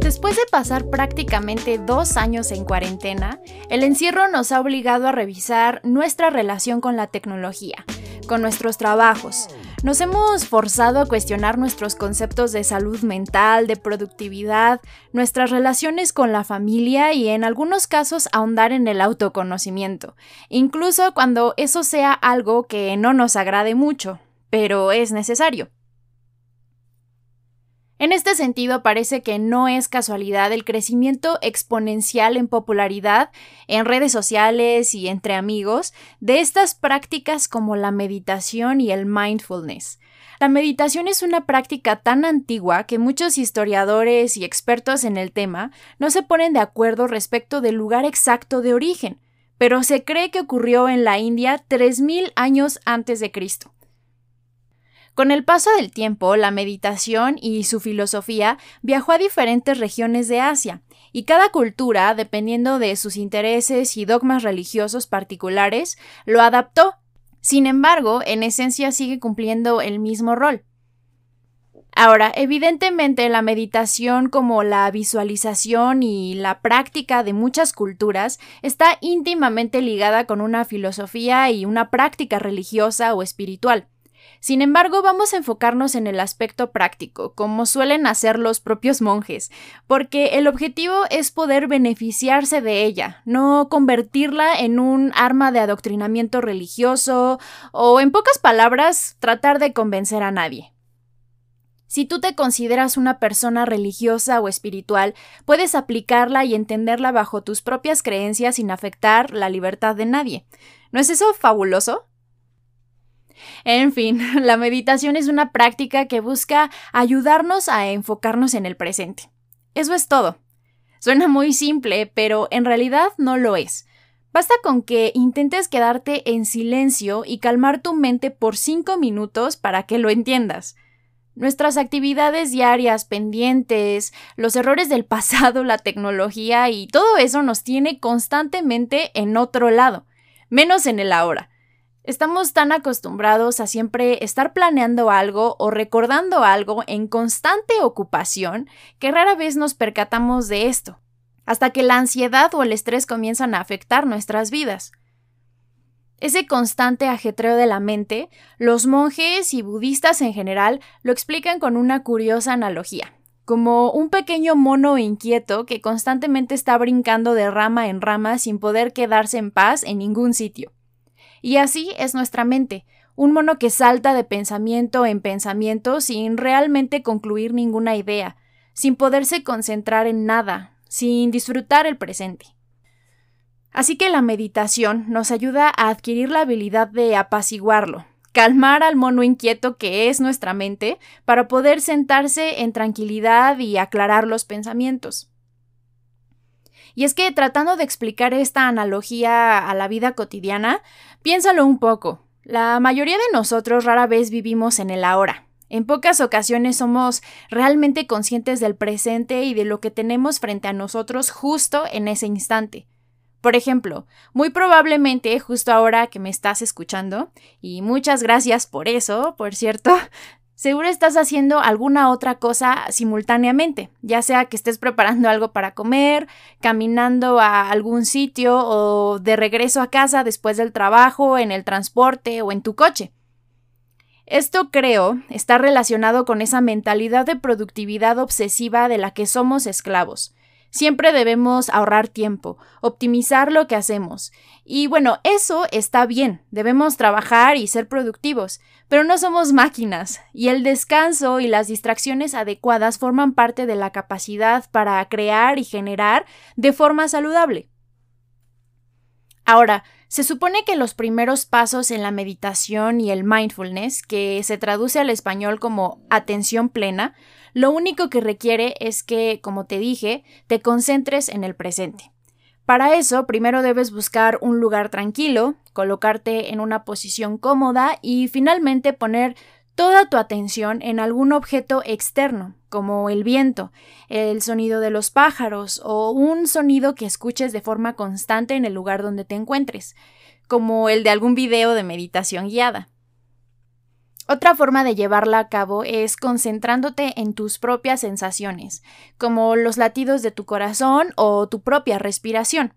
Después de pasar prácticamente dos años en cuarentena, el encierro nos ha obligado a revisar nuestra relación con la tecnología, con nuestros trabajos. Nos hemos forzado a cuestionar nuestros conceptos de salud mental, de productividad, nuestras relaciones con la familia y en algunos casos ahondar en el autoconocimiento, incluso cuando eso sea algo que no nos agrade mucho, pero es necesario. En este sentido, parece que no es casualidad el crecimiento exponencial en popularidad en redes sociales y entre amigos de estas prácticas como la meditación y el mindfulness. La meditación es una práctica tan antigua que muchos historiadores y expertos en el tema no se ponen de acuerdo respecto del lugar exacto de origen, pero se cree que ocurrió en la India 3000 años antes de Cristo. Con el paso del tiempo, la meditación y su filosofía viajó a diferentes regiones de Asia, y cada cultura, dependiendo de sus intereses y dogmas religiosos particulares, lo adaptó. Sin embargo, en esencia sigue cumpliendo el mismo rol. Ahora, evidentemente la meditación como la visualización y la práctica de muchas culturas está íntimamente ligada con una filosofía y una práctica religiosa o espiritual. Sin embargo, vamos a enfocarnos en el aspecto práctico, como suelen hacer los propios monjes, porque el objetivo es poder beneficiarse de ella, no convertirla en un arma de adoctrinamiento religioso o, en pocas palabras, tratar de convencer a nadie. Si tú te consideras una persona religiosa o espiritual, puedes aplicarla y entenderla bajo tus propias creencias sin afectar la libertad de nadie. ¿No es eso fabuloso? En fin, la meditación es una práctica que busca ayudarnos a enfocarnos en el presente. Eso es todo. Suena muy simple, pero en realidad no lo es. Basta con que intentes quedarte en silencio y calmar tu mente por cinco minutos para que lo entiendas. Nuestras actividades diarias pendientes, los errores del pasado, la tecnología y todo eso nos tiene constantemente en otro lado, menos en el ahora. Estamos tan acostumbrados a siempre estar planeando algo o recordando algo en constante ocupación que rara vez nos percatamos de esto, hasta que la ansiedad o el estrés comienzan a afectar nuestras vidas. Ese constante ajetreo de la mente, los monjes y budistas en general lo explican con una curiosa analogía, como un pequeño mono inquieto que constantemente está brincando de rama en rama sin poder quedarse en paz en ningún sitio. Y así es nuestra mente, un mono que salta de pensamiento en pensamiento sin realmente concluir ninguna idea, sin poderse concentrar en nada, sin disfrutar el presente. Así que la meditación nos ayuda a adquirir la habilidad de apaciguarlo, calmar al mono inquieto que es nuestra mente para poder sentarse en tranquilidad y aclarar los pensamientos. Y es que tratando de explicar esta analogía a la vida cotidiana, piénsalo un poco. La mayoría de nosotros rara vez vivimos en el ahora. En pocas ocasiones somos realmente conscientes del presente y de lo que tenemos frente a nosotros justo en ese instante. Por ejemplo, muy probablemente justo ahora que me estás escuchando, y muchas gracias por eso, por cierto, Seguro estás haciendo alguna otra cosa simultáneamente, ya sea que estés preparando algo para comer, caminando a algún sitio o de regreso a casa después del trabajo, en el transporte o en tu coche. Esto creo está relacionado con esa mentalidad de productividad obsesiva de la que somos esclavos. Siempre debemos ahorrar tiempo, optimizar lo que hacemos. Y bueno, eso está bien, debemos trabajar y ser productivos, pero no somos máquinas, y el descanso y las distracciones adecuadas forman parte de la capacidad para crear y generar de forma saludable. Ahora, se supone que los primeros pasos en la meditación y el mindfulness, que se traduce al español como atención plena, lo único que requiere es que, como te dije, te concentres en el presente. Para eso, primero debes buscar un lugar tranquilo, colocarte en una posición cómoda y finalmente poner toda tu atención en algún objeto externo, como el viento, el sonido de los pájaros o un sonido que escuches de forma constante en el lugar donde te encuentres, como el de algún video de meditación guiada. Otra forma de llevarla a cabo es concentrándote en tus propias sensaciones, como los latidos de tu corazón o tu propia respiración.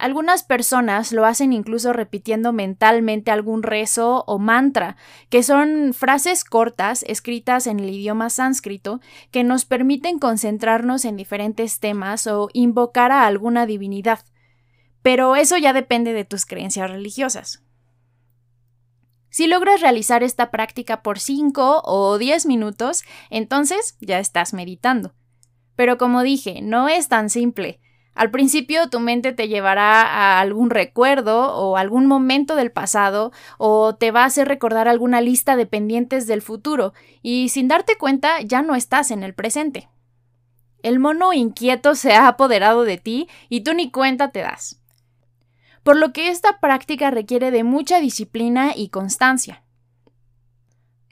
Algunas personas lo hacen incluso repitiendo mentalmente algún rezo o mantra, que son frases cortas escritas en el idioma sánscrito que nos permiten concentrarnos en diferentes temas o invocar a alguna divinidad. Pero eso ya depende de tus creencias religiosas. Si logras realizar esta práctica por 5 o 10 minutos, entonces ya estás meditando. Pero como dije, no es tan simple. Al principio tu mente te llevará a algún recuerdo o algún momento del pasado o te va a hacer recordar alguna lista de pendientes del futuro y sin darte cuenta ya no estás en el presente. El mono inquieto se ha apoderado de ti y tú ni cuenta te das. Por lo que esta práctica requiere de mucha disciplina y constancia.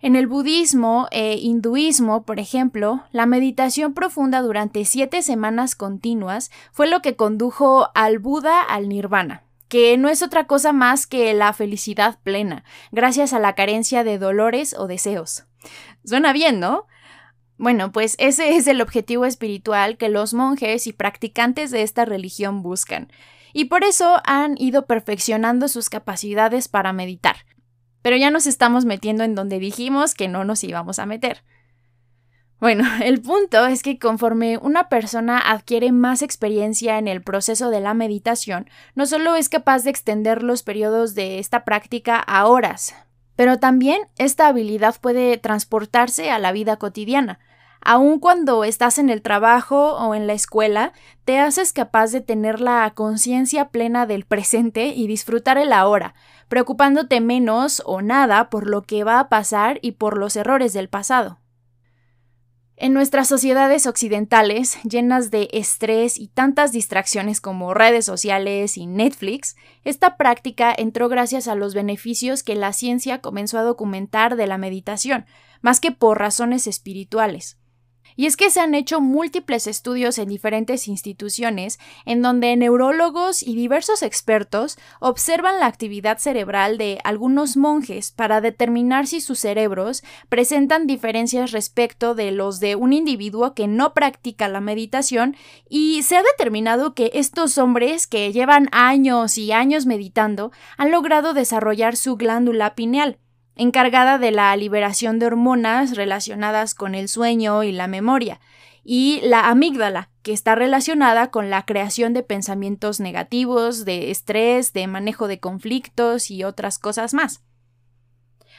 En el budismo e hinduismo, por ejemplo, la meditación profunda durante siete semanas continuas fue lo que condujo al Buda al nirvana, que no es otra cosa más que la felicidad plena, gracias a la carencia de dolores o deseos. Suena bien, ¿no? Bueno, pues ese es el objetivo espiritual que los monjes y practicantes de esta religión buscan, y por eso han ido perfeccionando sus capacidades para meditar, pero ya nos estamos metiendo en donde dijimos que no nos íbamos a meter. Bueno, el punto es que conforme una persona adquiere más experiencia en el proceso de la meditación, no solo es capaz de extender los periodos de esta práctica a horas, pero también esta habilidad puede transportarse a la vida cotidiana, Aun cuando estás en el trabajo o en la escuela, te haces capaz de tener la conciencia plena del presente y disfrutar el ahora, preocupándote menos o nada por lo que va a pasar y por los errores del pasado. En nuestras sociedades occidentales, llenas de estrés y tantas distracciones como redes sociales y Netflix, esta práctica entró gracias a los beneficios que la ciencia comenzó a documentar de la meditación, más que por razones espirituales. Y es que se han hecho múltiples estudios en diferentes instituciones en donde neurólogos y diversos expertos observan la actividad cerebral de algunos monjes para determinar si sus cerebros presentan diferencias respecto de los de un individuo que no practica la meditación. Y se ha determinado que estos hombres que llevan años y años meditando han logrado desarrollar su glándula pineal encargada de la liberación de hormonas relacionadas con el sueño y la memoria, y la amígdala, que está relacionada con la creación de pensamientos negativos, de estrés, de manejo de conflictos y otras cosas más.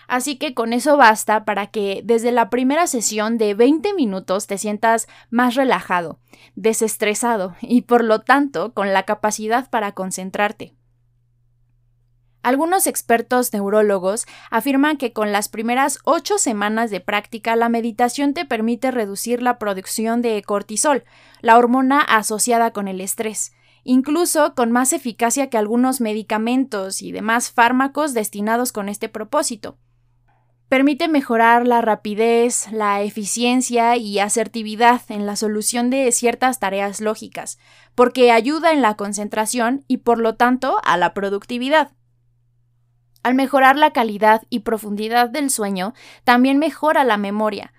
Así que con eso basta para que desde la primera sesión de 20 minutos te sientas más relajado, desestresado y por lo tanto con la capacidad para concentrarte. Algunos expertos neurólogos afirman que con las primeras ocho semanas de práctica la meditación te permite reducir la producción de cortisol, la hormona asociada con el estrés, incluso con más eficacia que algunos medicamentos y demás fármacos destinados con este propósito. Permite mejorar la rapidez, la eficiencia y asertividad en la solución de ciertas tareas lógicas, porque ayuda en la concentración y por lo tanto a la productividad. Al mejorar la calidad y profundidad del sueño, también mejora la memoria.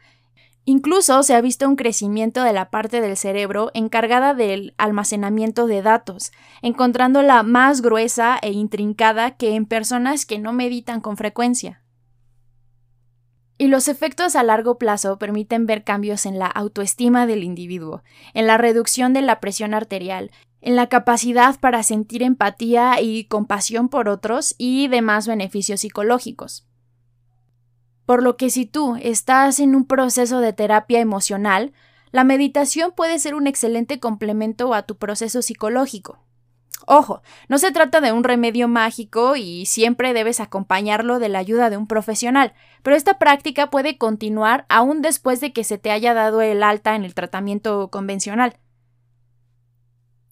Incluso se ha visto un crecimiento de la parte del cerebro encargada del almacenamiento de datos, encontrándola más gruesa e intrincada que en personas que no meditan con frecuencia. Y los efectos a largo plazo permiten ver cambios en la autoestima del individuo, en la reducción de la presión arterial, en la capacidad para sentir empatía y compasión por otros y demás beneficios psicológicos. Por lo que si tú estás en un proceso de terapia emocional, la meditación puede ser un excelente complemento a tu proceso psicológico. Ojo, no se trata de un remedio mágico y siempre debes acompañarlo de la ayuda de un profesional, pero esta práctica puede continuar aún después de que se te haya dado el alta en el tratamiento convencional.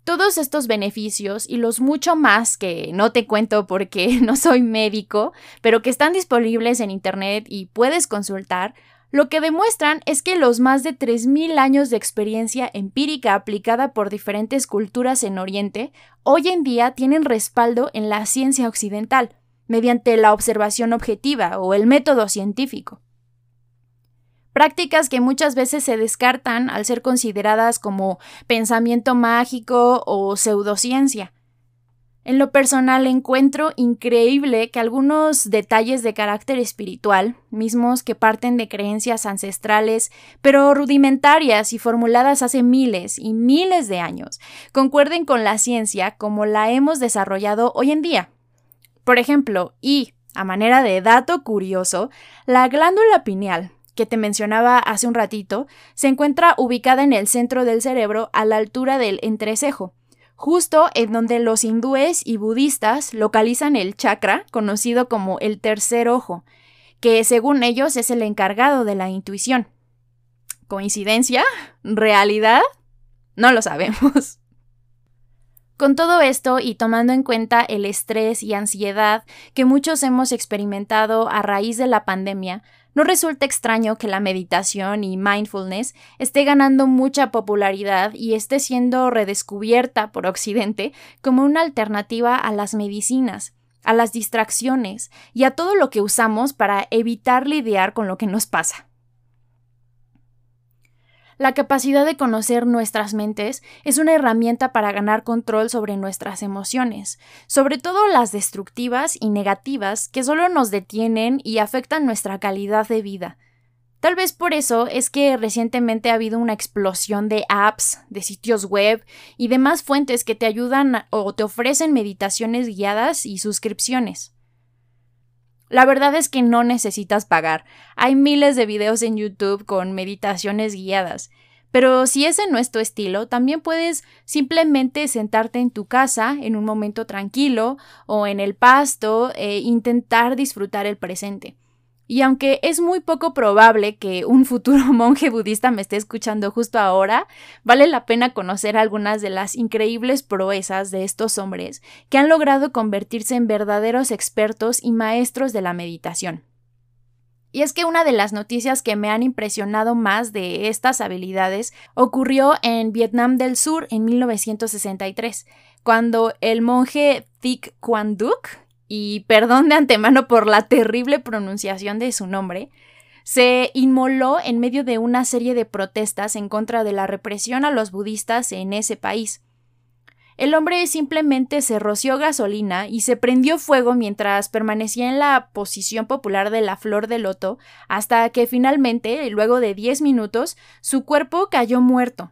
Todos estos beneficios y los mucho más que no te cuento porque no soy médico, pero que están disponibles en Internet y puedes consultar, lo que demuestran es que los más de 3.000 años de experiencia empírica aplicada por diferentes culturas en Oriente hoy en día tienen respaldo en la ciencia occidental, mediante la observación objetiva o el método científico prácticas que muchas veces se descartan al ser consideradas como pensamiento mágico o pseudociencia. En lo personal encuentro increíble que algunos detalles de carácter espiritual, mismos que parten de creencias ancestrales, pero rudimentarias y formuladas hace miles y miles de años, concuerden con la ciencia como la hemos desarrollado hoy en día. Por ejemplo, y, a manera de dato curioso, la glándula pineal, que te mencionaba hace un ratito, se encuentra ubicada en el centro del cerebro a la altura del entrecejo, justo en donde los hindúes y budistas localizan el chakra, conocido como el tercer ojo, que según ellos es el encargado de la intuición. ¿Coincidencia? ¿Realidad? No lo sabemos. Con todo esto y tomando en cuenta el estrés y ansiedad que muchos hemos experimentado a raíz de la pandemia, no resulta extraño que la meditación y mindfulness esté ganando mucha popularidad y esté siendo redescubierta por Occidente como una alternativa a las medicinas, a las distracciones y a todo lo que usamos para evitar lidiar con lo que nos pasa. La capacidad de conocer nuestras mentes es una herramienta para ganar control sobre nuestras emociones, sobre todo las destructivas y negativas que solo nos detienen y afectan nuestra calidad de vida. Tal vez por eso es que recientemente ha habido una explosión de apps, de sitios web y demás fuentes que te ayudan o te ofrecen meditaciones guiadas y suscripciones. La verdad es que no necesitas pagar. Hay miles de videos en YouTube con meditaciones guiadas. Pero si ese no es tu estilo, también puedes simplemente sentarte en tu casa en un momento tranquilo o en el pasto e intentar disfrutar el presente. Y aunque es muy poco probable que un futuro monje budista me esté escuchando justo ahora, vale la pena conocer algunas de las increíbles proezas de estos hombres que han logrado convertirse en verdaderos expertos y maestros de la meditación. Y es que una de las noticias que me han impresionado más de estas habilidades ocurrió en Vietnam del Sur en 1963, cuando el monje Thich Quan Duc, y perdón de antemano por la terrible pronunciación de su nombre, se inmoló en medio de una serie de protestas en contra de la represión a los budistas en ese país. El hombre simplemente se roció gasolina y se prendió fuego mientras permanecía en la posición popular de la flor de loto, hasta que finalmente, luego de diez minutos, su cuerpo cayó muerto.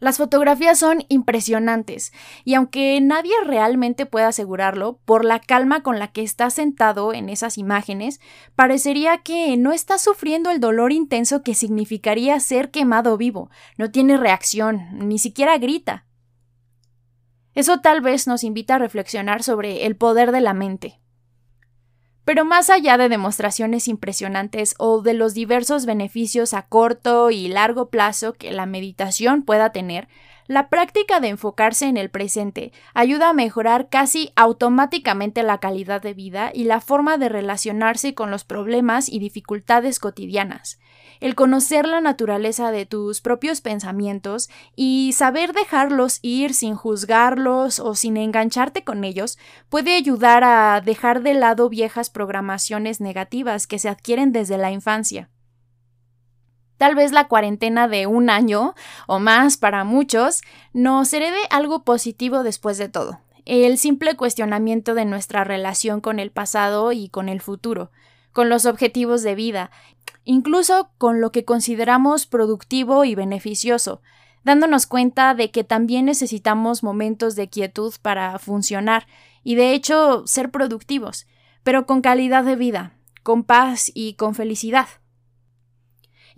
Las fotografías son impresionantes, y aunque nadie realmente puede asegurarlo, por la calma con la que está sentado en esas imágenes, parecería que no está sufriendo el dolor intenso que significaría ser quemado vivo. No tiene reacción, ni siquiera grita. Eso tal vez nos invita a reflexionar sobre el poder de la mente. Pero más allá de demostraciones impresionantes o de los diversos beneficios a corto y largo plazo que la meditación pueda tener, la práctica de enfocarse en el presente ayuda a mejorar casi automáticamente la calidad de vida y la forma de relacionarse con los problemas y dificultades cotidianas el conocer la naturaleza de tus propios pensamientos y saber dejarlos ir sin juzgarlos o sin engancharte con ellos puede ayudar a dejar de lado viejas programaciones negativas que se adquieren desde la infancia. Tal vez la cuarentena de un año o más para muchos nos herede algo positivo después de todo. El simple cuestionamiento de nuestra relación con el pasado y con el futuro, con los objetivos de vida, incluso con lo que consideramos productivo y beneficioso, dándonos cuenta de que también necesitamos momentos de quietud para funcionar y de hecho ser productivos, pero con calidad de vida, con paz y con felicidad.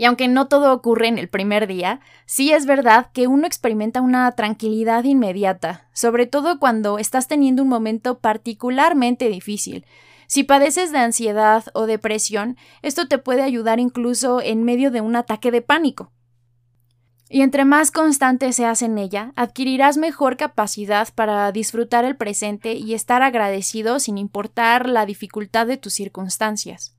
Y aunque no todo ocurre en el primer día, sí es verdad que uno experimenta una tranquilidad inmediata, sobre todo cuando estás teniendo un momento particularmente difícil, si padeces de ansiedad o depresión, esto te puede ayudar incluso en medio de un ataque de pánico. Y entre más constante seas en ella, adquirirás mejor capacidad para disfrutar el presente y estar agradecido sin importar la dificultad de tus circunstancias.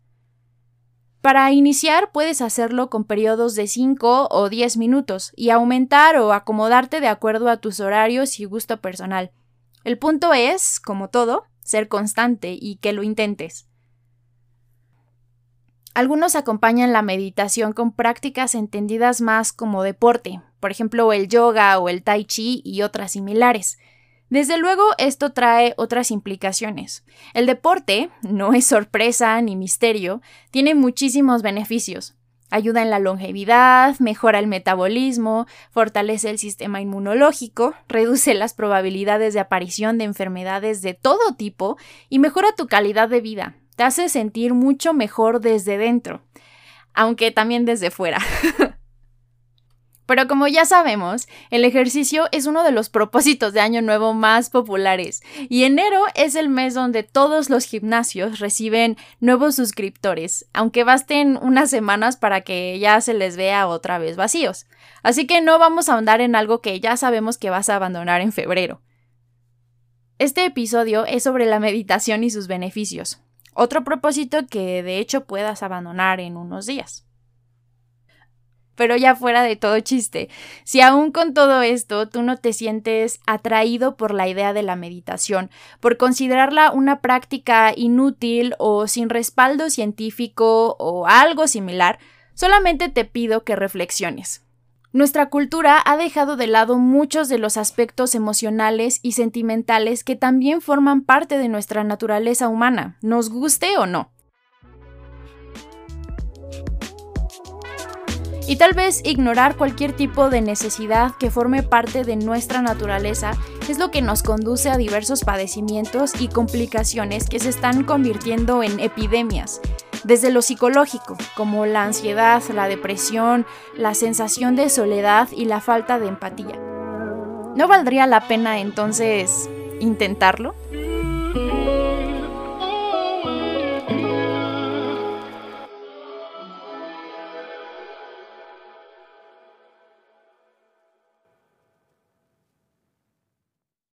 Para iniciar puedes hacerlo con periodos de 5 o 10 minutos y aumentar o acomodarte de acuerdo a tus horarios y gusto personal. El punto es, como todo, ser constante y que lo intentes. Algunos acompañan la meditación con prácticas entendidas más como deporte, por ejemplo el yoga o el tai chi y otras similares. Desde luego, esto trae otras implicaciones. El deporte, no es sorpresa ni misterio, tiene muchísimos beneficios. Ayuda en la longevidad, mejora el metabolismo, fortalece el sistema inmunológico, reduce las probabilidades de aparición de enfermedades de todo tipo y mejora tu calidad de vida. Te hace sentir mucho mejor desde dentro, aunque también desde fuera. Pero como ya sabemos, el ejercicio es uno de los propósitos de Año Nuevo más populares y enero es el mes donde todos los gimnasios reciben nuevos suscriptores, aunque basten unas semanas para que ya se les vea otra vez vacíos. Así que no vamos a ahondar en algo que ya sabemos que vas a abandonar en febrero. Este episodio es sobre la meditación y sus beneficios, otro propósito que de hecho puedas abandonar en unos días pero ya fuera de todo chiste, si aún con todo esto tú no te sientes atraído por la idea de la meditación, por considerarla una práctica inútil o sin respaldo científico o algo similar, solamente te pido que reflexiones. Nuestra cultura ha dejado de lado muchos de los aspectos emocionales y sentimentales que también forman parte de nuestra naturaleza humana, nos guste o no. Y tal vez ignorar cualquier tipo de necesidad que forme parte de nuestra naturaleza es lo que nos conduce a diversos padecimientos y complicaciones que se están convirtiendo en epidemias, desde lo psicológico, como la ansiedad, la depresión, la sensación de soledad y la falta de empatía. ¿No valdría la pena entonces intentarlo?